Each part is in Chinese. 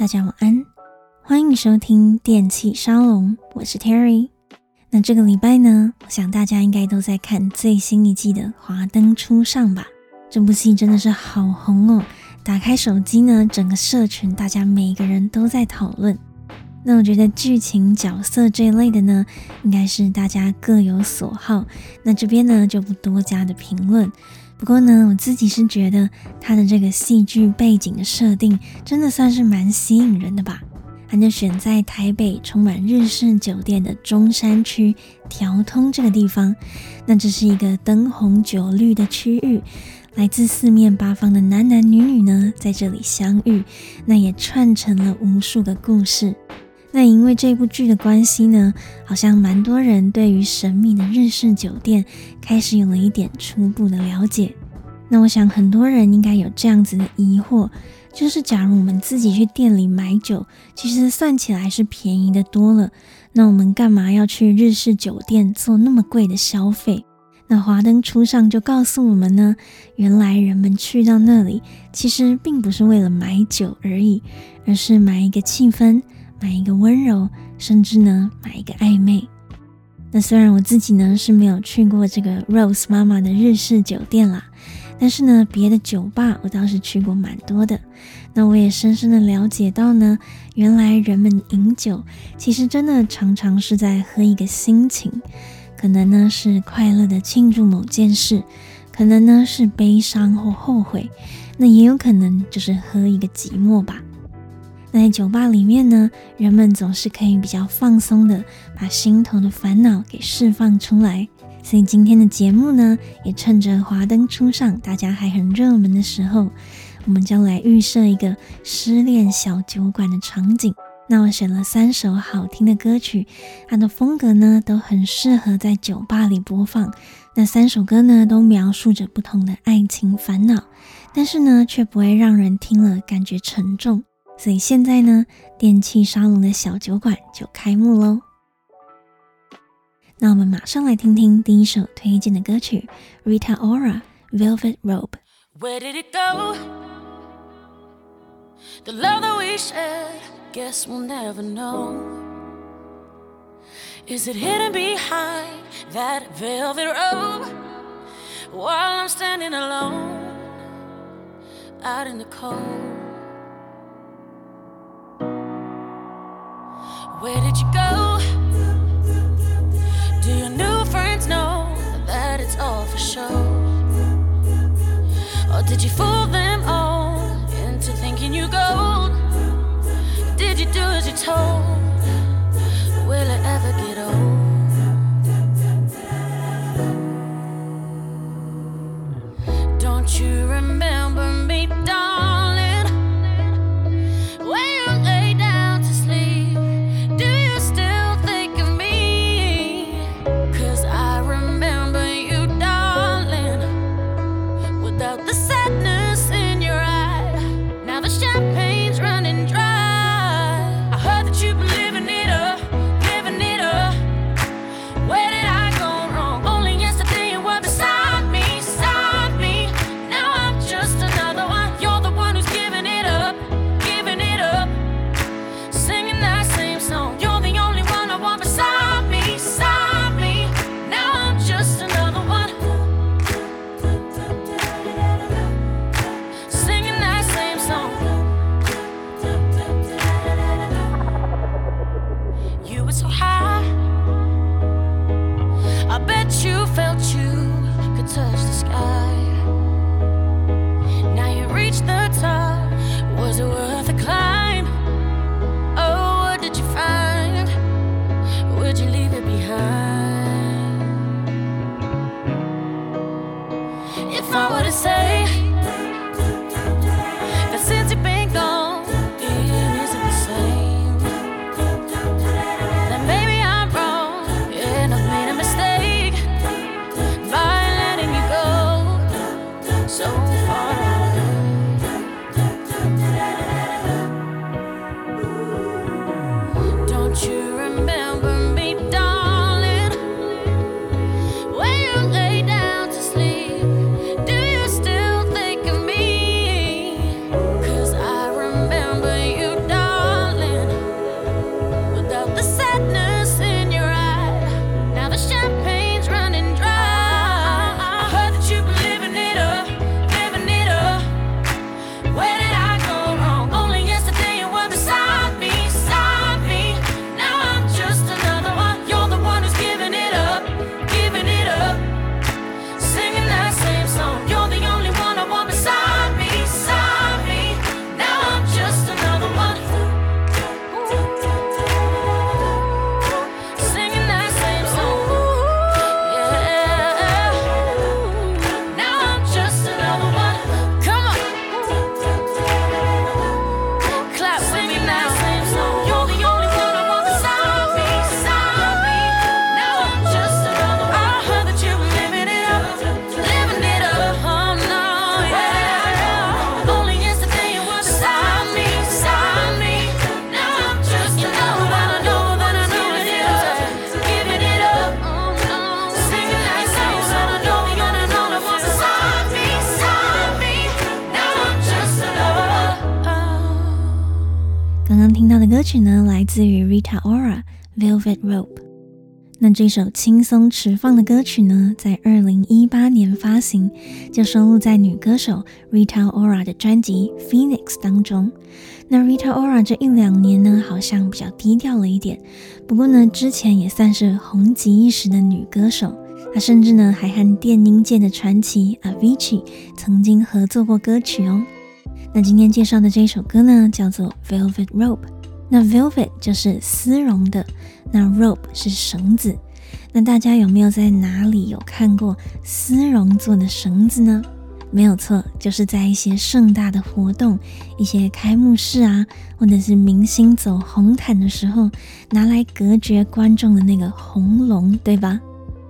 大家晚安，欢迎收听电器沙龙，我是 Terry。那这个礼拜呢，我想大家应该都在看最新一季的《华灯初上》吧？这部戏真的是好红哦！打开手机呢，整个社群大家每个人都在讨论。那我觉得剧情、角色这一类的呢，应该是大家各有所好。那这边呢，就不多加的评论。不过呢，我自己是觉得他的这个戏剧背景的设定真的算是蛮吸引人的吧。他就选在台北充满日式酒店的中山区条通这个地方，那这是一个灯红酒绿的区域，来自四面八方的男男女女呢在这里相遇，那也串成了无数个故事。那因为这部剧的关系呢，好像蛮多人对于神秘的日式酒店开始有了一点初步的了解。那我想很多人应该有这样子的疑惑，就是假如我们自己去店里买酒，其实算起来是便宜的多了，那我们干嘛要去日式酒店做那么贵的消费？那华灯初上就告诉我们呢，原来人们去到那里其实并不是为了买酒而已，而是买一个气氛。买一个温柔，甚至呢买一个暧昧。那虽然我自己呢是没有去过这个 Rose 妈妈的日式酒店啦，但是呢别的酒吧我倒是去过蛮多的。那我也深深的了解到呢，原来人们饮酒其实真的常常是在喝一个心情，可能呢是快乐的庆祝某件事，可能呢是悲伤或后悔，那也有可能就是喝一个寂寞吧。那在酒吧里面呢，人们总是可以比较放松的把心头的烦恼给释放出来。所以今天的节目呢，也趁着华灯初上，大家还很热门的时候，我们将来预设一个失恋小酒馆的场景。那我选了三首好听的歌曲，它的风格呢都很适合在酒吧里播放。那三首歌呢都描述着不同的爱情烦恼，但是呢却不会让人听了感觉沉重。所以现在呢，电器沙龙的小酒馆就开幕喽。那我们马上来听听第一首推荐的歌曲，Rita Ora Velvet Rope。Where did it go? The love that we shared, guess we'll never know. Is it hidden behind that velvet rope? While I'm standing alone out in the cold. Where did you go? Do your new friends know that it's all for show? Or did you fool them all into thinking you gold? Did you do as you told? 曲呢，来自于 Rita Ora，《Velvet Rope》。那这首轻松迟放的歌曲呢，在二零一八年发行，就收录在女歌手 Rita Ora 的专辑《Phoenix》当中。那 Rita Ora 这一两年呢，好像比较低调了一点，不过呢，之前也算是红极一时的女歌手。她甚至呢，还和电音界的传奇 Avicii 曾经合作过歌曲哦。那今天介绍的这首歌呢，叫做 Velvet Rope。那 Velvet 就是丝绒的，那 Rope 是绳子。那大家有没有在哪里有看过丝绒做的绳子呢？没有错，就是在一些盛大的活动、一些开幕式啊，或者是明星走红毯的时候，拿来隔绝观众的那个红龙，对吧？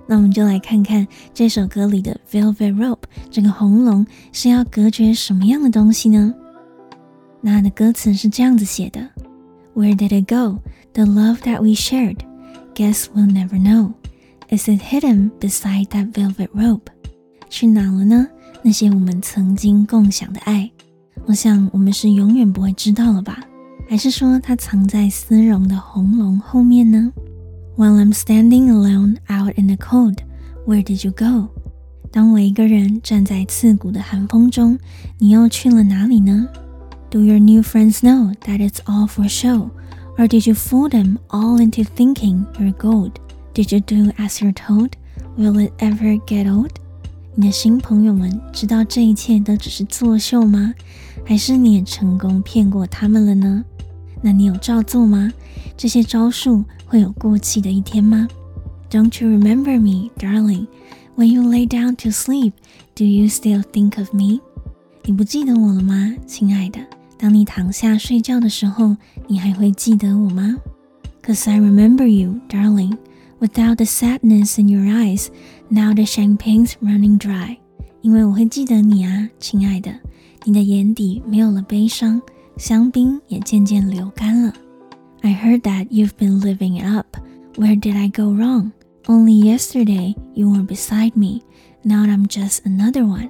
那我们就来看看这首歌里的 Velvet Rope 这个红龙是要隔绝什么样的东西呢？那它的歌词是这样子写的 ：Where did it go? The love that we shared? Guess we'll never know. Is it hidden beside that velvet rope? 去哪了呢？那些我们曾经共享的爱，我想我们是永远不会知道了吧？还是说它藏在丝绒的红龙后面呢？While I'm standing alone out in the cold, where did you go? 当我一个人站在刺骨的寒风中，你又去了哪里呢 ？Do your new friends know that it's all for show, or did you fool them all into thinking you're gold? Did you do as you're told? Will it ever get old? 你的新朋友们知道这一切都只是作秀吗？还是你也成功骗过他们了呢？那你有照做吗？这些招数会有过期的一天吗？Don't you remember me, darling? When you lay down to sleep, do you still think of me? 你不记得我了吗，亲爱的？ 当你躺下睡觉的时候，你还会记得我吗？Cause I remember you, darling. Without the sadness in your eyes, now the champagne's running dry. 因为我会记得你啊，亲爱的。你的眼底没有了悲伤。香槟也渐渐流干了。I heard that you've been living it up. Where did I go wrong? Only yesterday you were beside me. Now I'm just another one.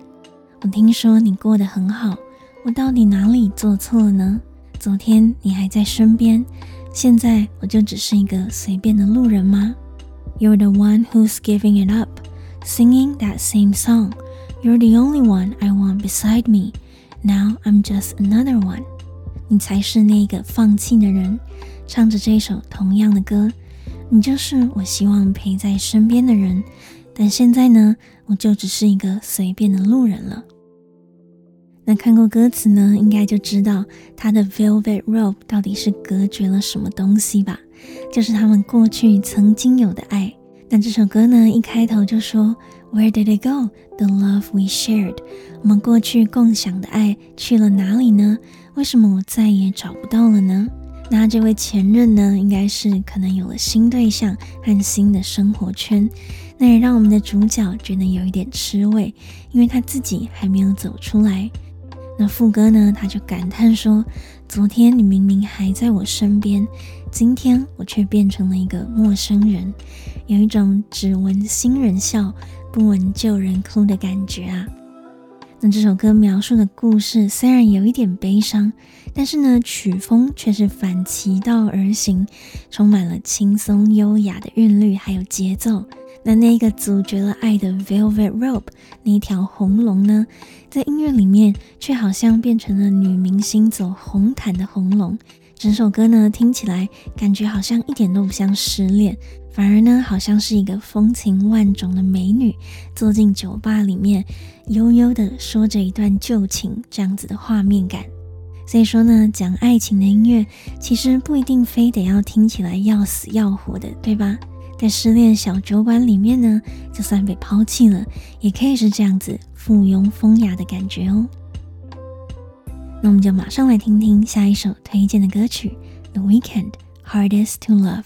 我听说你过得很好， 我到底哪里做错了呢？昨天你还在身边，现在我就只是一个随便的路人吗？You're the one who's giving it up, singing that same song. You're the only one I want beside me. Now I'm just another one. 你才是那个放弃的人，唱着这首同样的歌。你就是我希望陪在身边的人，但现在呢，我就只是一个随便的路人了。那看过歌词呢，应该就知道他的 Velvet Rope 到底是隔绝了什么东西吧？就是他们过去曾经有的爱。那这首歌呢，一开头就说 Where did it go? The love we shared。我们过去共享的爱去了哪里呢？为什么我再也找不到了呢？那这位前任呢，应该是可能有了新对象和新的生活圈，那也让我们的主角觉得有一点吃味，因为他自己还没有走出来。那副歌呢，他就感叹说：“昨天你明明还在我身边，今天我却变成了一个陌生人，有一种只闻新人笑，不闻旧人哭的感觉啊。”那这首歌描述的故事虽然有一点悲伤，但是呢，曲风却是反其道而行，充满了轻松优雅的韵律还有节奏。那那个阻绝了爱的 Velvet Rope 那一条红龙呢，在音乐里面却好像变成了女明星走红毯的红龙。整首歌呢，听起来感觉好像一点都不像失恋。反而呢，好像是一个风情万种的美女坐进酒吧里面，悠悠地说着一段旧情，这样子的画面感。所以说呢，讲爱情的音乐其实不一定非得要听起来要死要活的，对吧？在失恋小酒馆里面呢，就算被抛弃了，也可以是这样子附庸风雅的感觉哦。那我们就马上来听听下一首推荐的歌曲《The Weekend Hardest to Love》。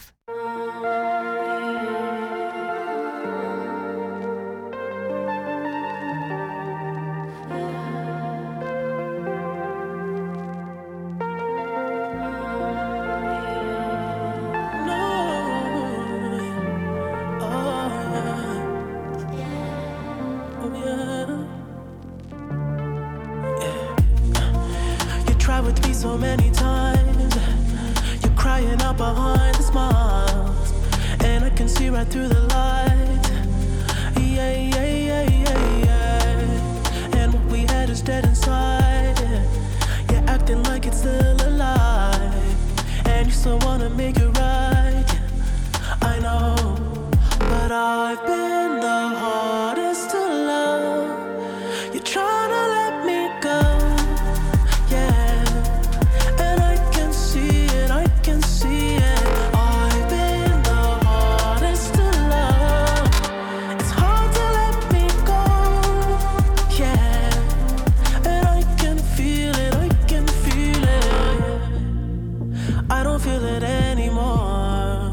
I don't feel it anymore.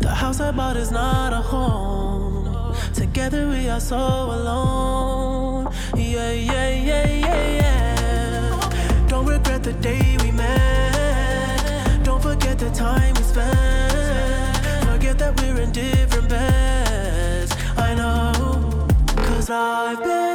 The house I bought is not a home. Together we are so alone. Yeah, yeah, yeah, yeah, yeah. Don't regret the day we met. Don't forget the time we spent. Forget that we're in different beds. I know. Cause I've been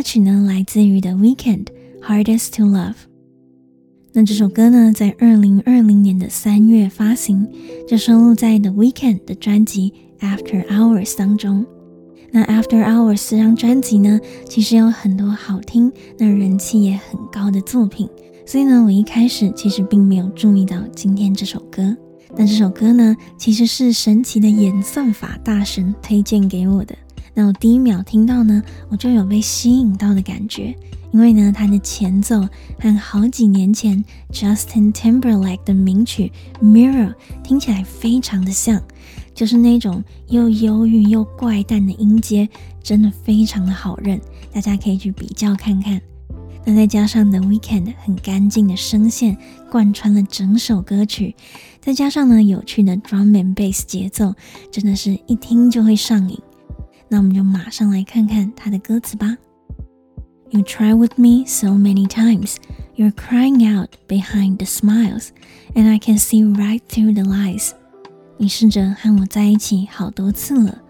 歌曲呢，来自于 The Weekend，《Hardest to Love》。那这首歌呢，在二零二零年的三月发行，就收录在 The Weekend 的专辑《After Hours》当中。那《After Hours》这张专辑呢，其实有很多好听、那人气也很高的作品，所以呢，我一开始其实并没有注意到今天这首歌。那这首歌呢，其实是神奇的演算法大神推荐给我的。那我第一秒听到呢，我就有被吸引到的感觉，因为呢，它的前奏和好几年前 Justin Timberlake 的名曲《Mirror》听起来非常的像，就是那种又忧郁又怪诞的音阶，真的非常的好认，大家可以去比较看看。那再加上 The Weekend 很干净的声线贯穿了整首歌曲，再加上呢有趣的 Drum and Bass 节奏，真的是一听就会上瘾。那我们就马上来看看它的歌词吧。You try with me so many times, you're crying out behind the smiles, and I can see right through the lies. 你试着和我在一起好多次了，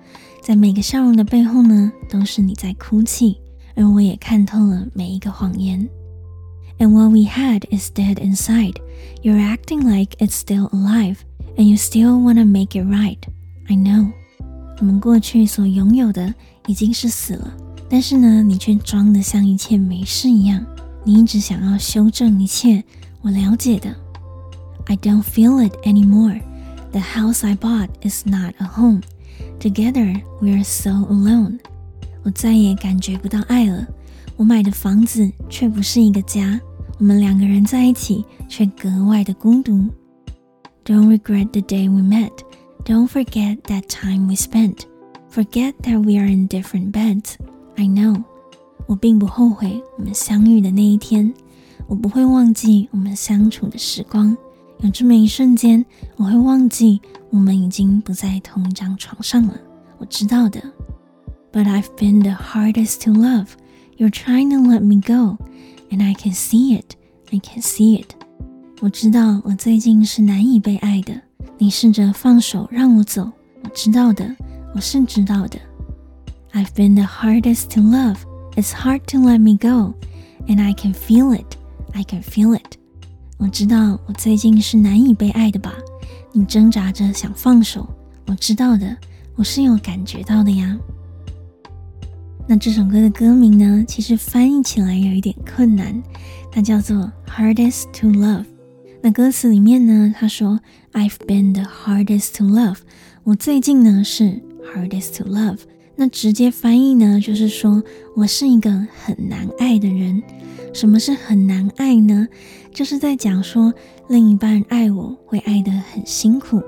在每个笑容的背后呢，都是你在哭泣，而我也看透了每一个谎言。And what we had is dead inside. You're acting like it's still alive, and you still wanna make it right. I know. 我们过去所拥有的已经是死了，但是呢，你却装得像一切没事一样。你一直想要修正一切，我了解的。I don't feel it anymore. The house I bought is not a home. Together we are so alone. 我再也感觉不到爱了。我买的房子却不是一个家。我们两个人在一起，却格外的孤独。Don't regret the day we met. Don't forget that time we spent. Forget that we are in different beds. I know. 我并不后悔我们相遇的那一天，我不会忘记我们相处的时光。有这么一瞬间，我会忘记我们已经不在同一张床上了。我知道的。But I've been the hardest to love. You're trying to let me go, and I can see it. I can see it. 我知道我最近是难以被爱的。 你试着放手让我走，我知道的，我是知道的。I've been the hardest to love. It's hard to let me go, and I can feel it, I can feel it。我知道我最近是难以被爱的吧？你挣扎着想放手，我知道的，我是有感觉到的呀。那这首歌的歌名呢，其实翻译起来有一点困难，它叫做 Hardest to Love。那歌词里面呢，他说 I've been the hardest to love。我最近呢是 hardest to love。那直接翻译呢，就是说我是一个很难爱的人。什么是很难爱呢？就是在讲说另一半爱我会爱得很辛苦。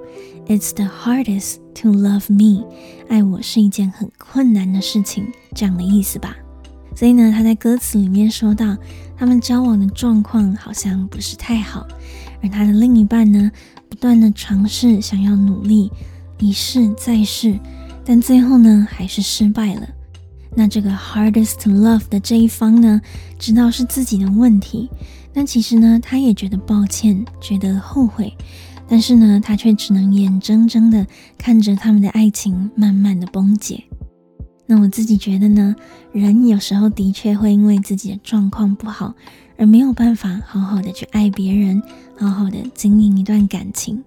It's the hardest to love me。爱我是一件很困难的事情，这样的意思吧。所以呢，他在歌词里面说到，他们交往的状况好像不是太好，而他的另一半呢，不断的尝试想要努力，一试再试，但最后呢，还是失败了。那这个 hardest love 的这一方呢，知道是自己的问题，但其实呢，他也觉得抱歉，觉得后悔，但是呢，他却只能眼睁睁的看着他们的爱情慢慢的崩解。那我自己觉得呢，人有时候的确会因为自己的状况不好，而没有办法好好的去爱别人，好好的经营一段感情。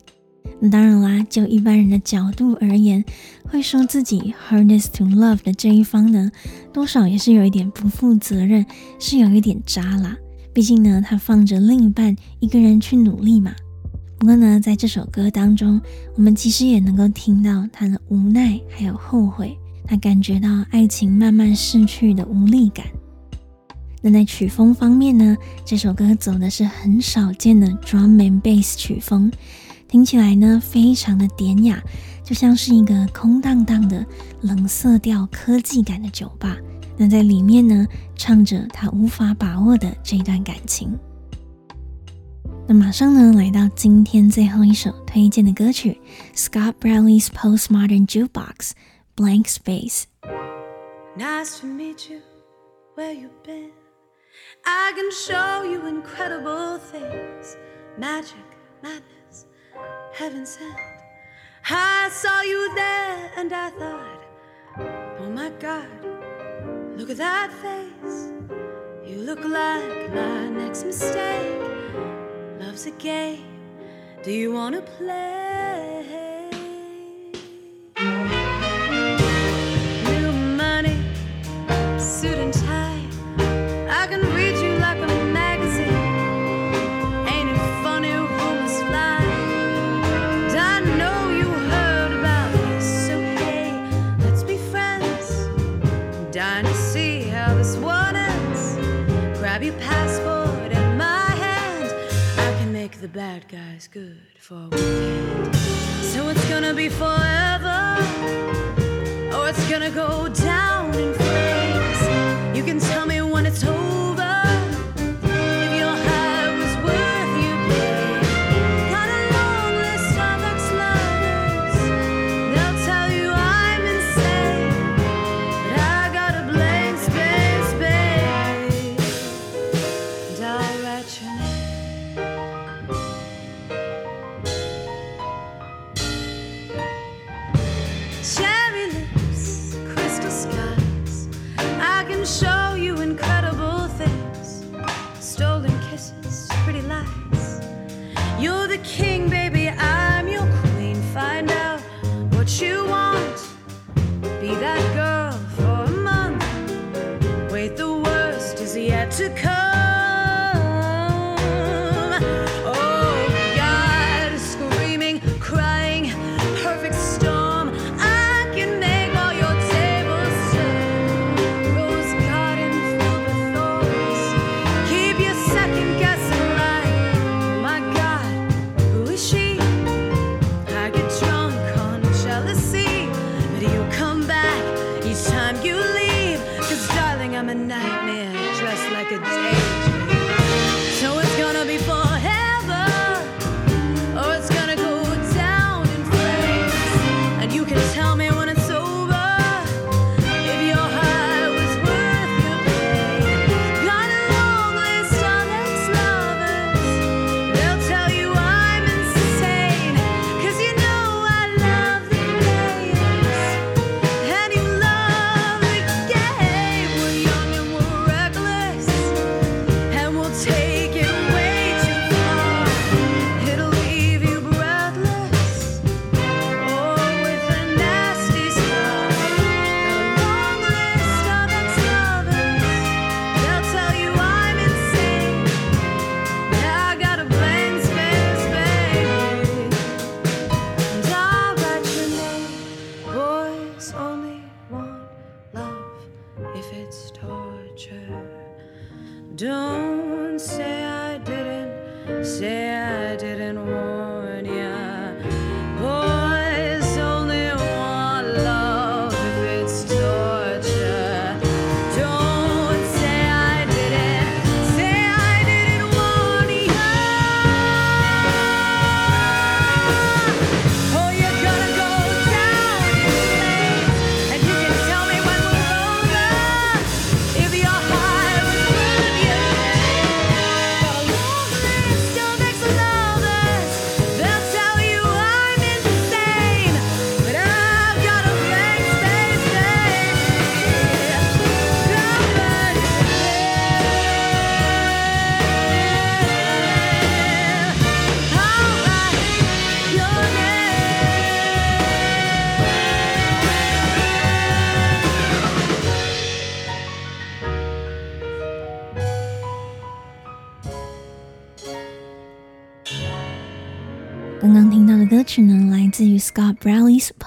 当然啦，就一般人的角度而言，会说自己 hardest to love 的这一方呢，多少也是有一点不负责任，是有一点渣啦。毕竟呢，他放着另一半一个人去努力嘛。不过呢，在这首歌当中，我们其实也能够听到他的无奈，还有后悔。他感觉到爱情慢慢逝去的无力感。那在曲风方面呢，这首歌走的是很少见的 drum and bass 曲风，听起来呢非常的典雅，就像是一个空荡荡的冷色调科技感的酒吧。那在里面呢，唱着他无法把握的这段感情。那马上呢，来到今天最后一首推荐的歌曲，Scott Bradley's Postmodern Jukebox。Blank space. Nice to meet you. Where you been? I can show you incredible things. Magic, madness, heaven sent. I saw you there and I thought, oh my God, look at that face. You look like my next mistake. Love's a game. Do you wanna play? The bad guys good for a weekend. So it's gonna be forever. or it's gonna go down in flames. You can tell me when it's over. King, baby.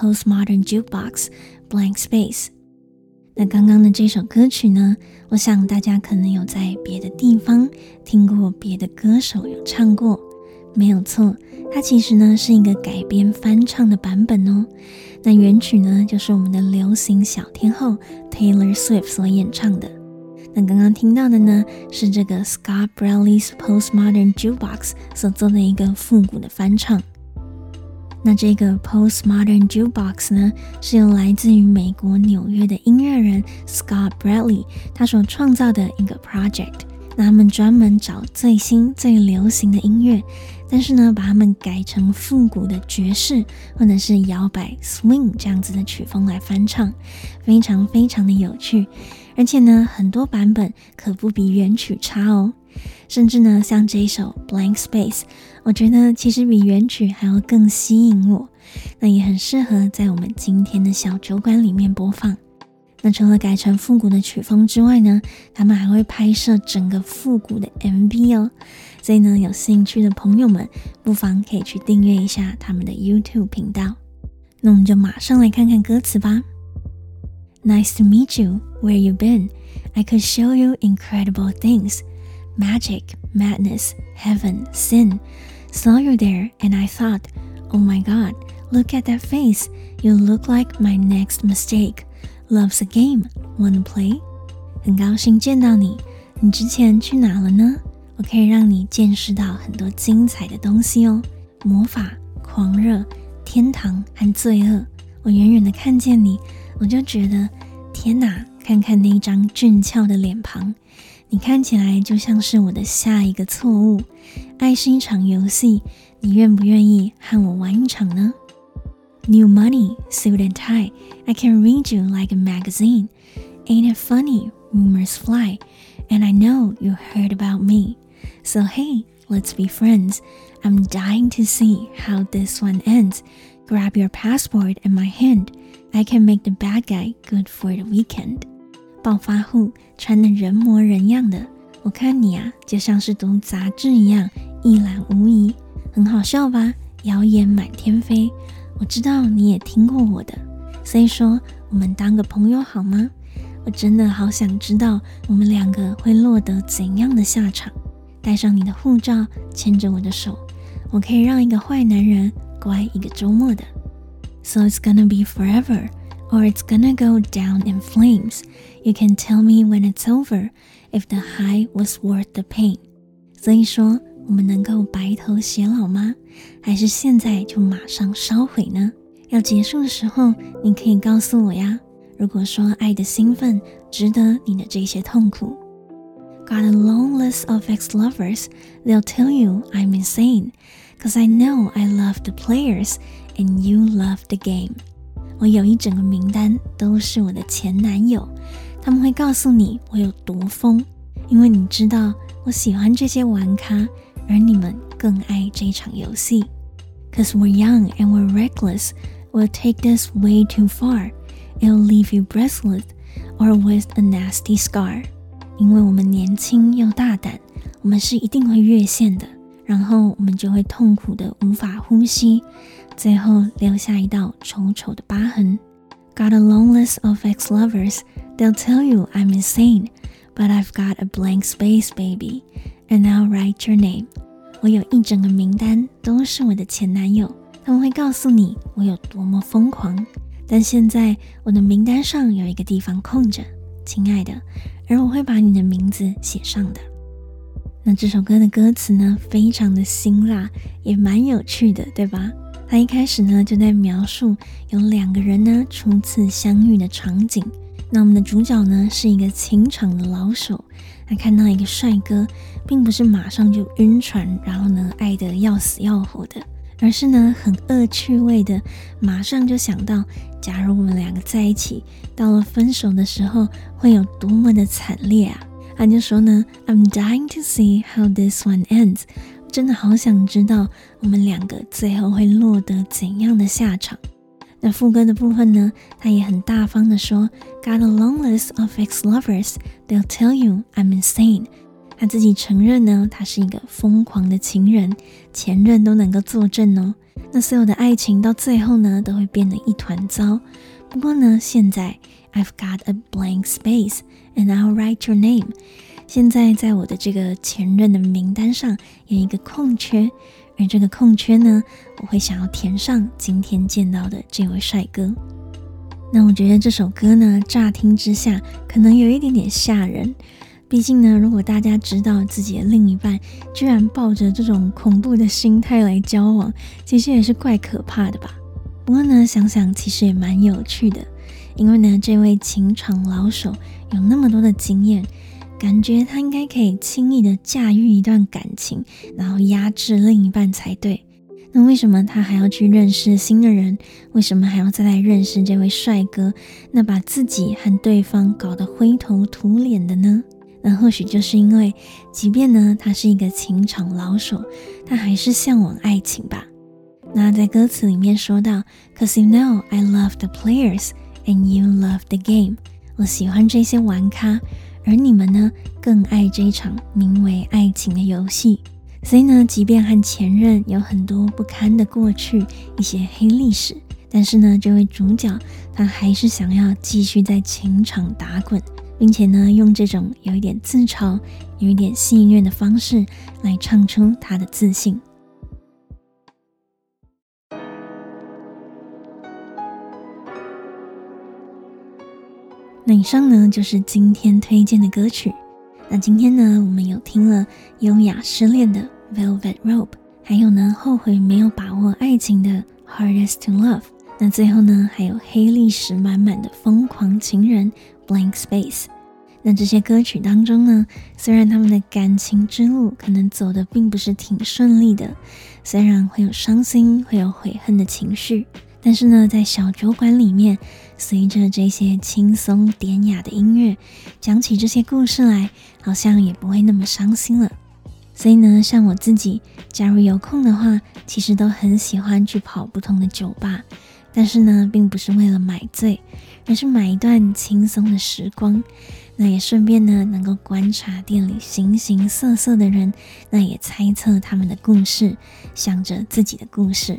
Postmodern Jukebox Blank Space。那刚刚的这首歌曲呢，我想大家可能有在别的地方听过，别的歌手有唱过，没有错，它其实呢是一个改编翻唱的版本哦。那原曲呢，就是我们的流行小天后 Taylor Swift 所演唱的。那刚刚听到的呢，是这个 Scott Bradley's Postmodern Jukebox 所做的一个复古的翻唱。那这个 Postmodern Jukebox 呢，是由来自于美国纽约的音乐人 Scott Bradley 他所创造的一个 project。那他们专门找最新最流行的音乐，但是呢，把它们改成复古的爵士或者是摇摆 swing 这样子的曲风来翻唱，非常非常的有趣。而且呢，很多版本可不比原曲差哦。甚至呢，像这一首 Blank Space，我觉得其实比原曲还要更吸引我。那也很适合在我们今天的小酒馆里面播放。那除了改成复古的曲风之外呢，他们还会拍摄整个复古的 MV 哦。所以呢，有兴趣的朋友们不妨可以去订阅一下他们的 YouTube 频道。那我们就马上来看看歌词吧。Nice to meet you. Where you been? I could show you incredible things. Magic, madness, heaven, sin. Saw you there and I thought, oh my god, look at that face. You look like my next mistake. Love's a game. Wanna play? 很高兴见到你。你之前去哪了呢？我可以让你见识到很多精彩的东西哦。魔法、狂热、天堂和罪恶。我远远的看见你。我就觉得，天哪！看看那张俊俏的脸庞， 你看起来就像是我的下一个错误。爱是一场游戏，你愿不愿意和我玩一场呢？New money, suit and tie, I can read you like a magazine. Ain't it funny? Rumors fly, and I know you heard about me. So hey, let's be friends. I'm dying to see how this one ends. Grab your passport in my hand. I can make the bad guy good for the weekend。 暴发户穿得人模人样的，我看你啊，就像是读杂志一样一览无遗，很好笑吧？谣言满天飞，我知道你也听过我的，所以说我们当个朋友好吗？我真的好想知道我们两个会落得怎样的下场。带上你的护照，牵着我的手，我可以让一个坏男人乖一个周末的。So it's gonna be forever, or it's gonna go down in flames. You can tell me when it's over, if the high was worth the pain. 所以说，我们能够白头偕老吗？还是现在就马上烧毁呢？要结束的时候，你可以告诉我呀。如果说爱的兴奋值得你的这些痛苦。Got a long list of ex-lovers. They'll tell you I'm insane, cause I know I love the players. And you love the game。 我有一整个名单，都是我的前男友，他们会告诉你我有多疯，因为你知道我喜欢这些玩咖，而你们更爱这场游戏。Cause we're young and we're reckless, we'll take this way too far. It'll leave you breathless or with a nasty scar。因为我们年轻又大胆，我们是一定会越线的，然后我们就会痛苦的无法呼吸。最后留下一道丑丑的疤痕。Got a long list of ex-lovers. They'll tell you I'm insane, But I've got a blank space, baby, and I'll write your name。我有一整个名单，都是我的前男友，他们会告诉你我有多么疯狂。但现在我的名单上有一个地方空着，亲爱的，而我会把你的名字写上的。那这首歌的歌词呢，非常的辛辣，也蛮有趣的，对吧？他一开始呢就在描述有两个人呢初次相遇的场景。那我们的主角呢是一个情场的老手，他看到一个帅哥，并不是马上就晕船，然后呢爱得要死要活的，而是呢很恶趣味的，马上就想到，假如我们两个在一起，到了分手的时候会有多么的惨烈啊！他就说呢，I'm dying to see how this one ends。真的好想知道我们两个最后会落得怎样的下场。那副歌的部分呢，他也很大方的说，Got a long list of ex-lovers, they'll tell you I'm insane。他自己承认呢，他是一个疯狂的情人，前任都能够作证哦。那所有的爱情到最后呢，都会变得一团糟。不过呢，现在 I've got a blank space and I'll write your name。现在在我的这个前任的名单上有一个空缺，而这个空缺呢，我会想要填上今天见到的这位帅哥。那我觉得这首歌呢，乍听之下可能有一点点吓人，毕竟呢，如果大家知道自己的另一半居然抱着这种恐怖的心态来交往，其实也是怪可怕的吧。不过呢，想想其实也蛮有趣的，因为呢，这位情场老手有那么多的经验。感觉他应该可以轻易的驾驭一段感情，然后压制另一半才对。那为什么他还要去认识新的人？为什么还要再来认识这位帅哥？那把自己和对方搞得灰头土脸的呢？那或许就是因为，即便呢他是一个情场老手，他还是向往爱情吧。那在歌词里面说到，Cause you know I love the players and you love the game。我喜欢这些玩咖。而你们呢，更爱这场名为爱情的游戏。所以呢，即便和前任有很多不堪的过去，一些黑历史，但是呢，这位主角他还是想要继续在情场打滚，并且呢，用这种有一点自嘲、有一点戏谑的方式来唱出他的自信。那以上呢，就是今天推荐的歌曲。那今天呢，我们有听了优雅失恋的 Velvet Rope，还有呢，后悔没有把握爱情的 Hardest to Love。那最后呢，还有黑历史满满的疯狂情人 Blank Space。那这些歌曲当中呢，虽然他们的感情之路可能走得并不是挺顺利的，虽然会有伤心，会有悔恨的情绪。但是呢，在小酒馆里面，随着这些轻松典雅的音乐，讲起这些故事来，好像也不会那么伤心了。所以呢，像我自己，假如有空的话，其实都很喜欢去跑不同的酒吧。但是呢，并不是为了买醉，而是买一段轻松的时光。那也顺便呢，能够观察店里形形色色的人，那也猜测他们的故事，想着自己的故事。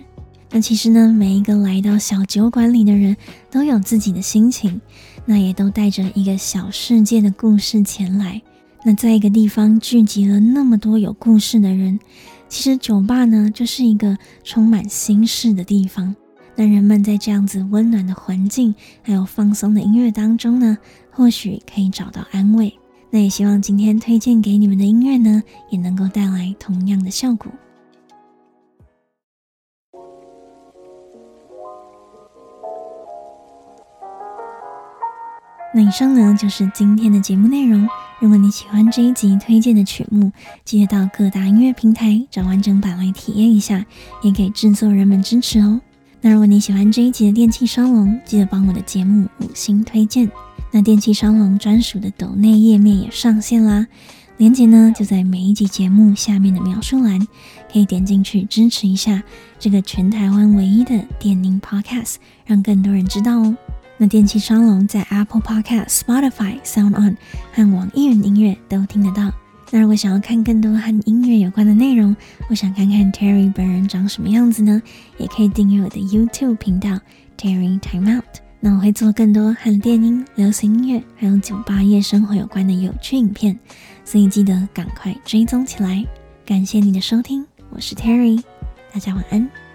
那其实呢，每一个来到小酒馆里的人都有自己的心情，那也都带着一个小世界的故事前来。那在一个地方聚集了那么多有故事的人，其实酒吧呢，就是一个充满心事的地方。那人们在这样子温暖的环境，还有放松的音乐当中呢，或许可以找到安慰。那也希望今天推荐给你们的音乐呢，也能够带来同样的效果。那以上呢，就是今天的节目内容。如果你喜欢这一集推荐的曲目，记得到各大音乐平台找完整版来体验一下，也给制作人们支持哦。那如果你喜欢这一集的电气烧龙，记得帮我的节目五星推荐。那电气烧龙专属的抖内页面也上线啦，链接呢就在每一集节目下面的描述栏，可以点进去支持一下这个全台湾唯一的电音 Podcast，让更多人知道哦。那电气烧龙在 Apple Podcast、Spotify、Sound On 和网易云音乐都听得到。那如果想要看更多和音乐有关的内容，我想看看 Terry 本人长什么样子呢？也可以订阅我的 YouTube 频道 Terry Time Out。那我会做更多和电音、流行音乐还有酒吧夜生活有关的有趣影片，所以记得赶快追踪起来。感谢你的收听，我是 Terry，大家晚安。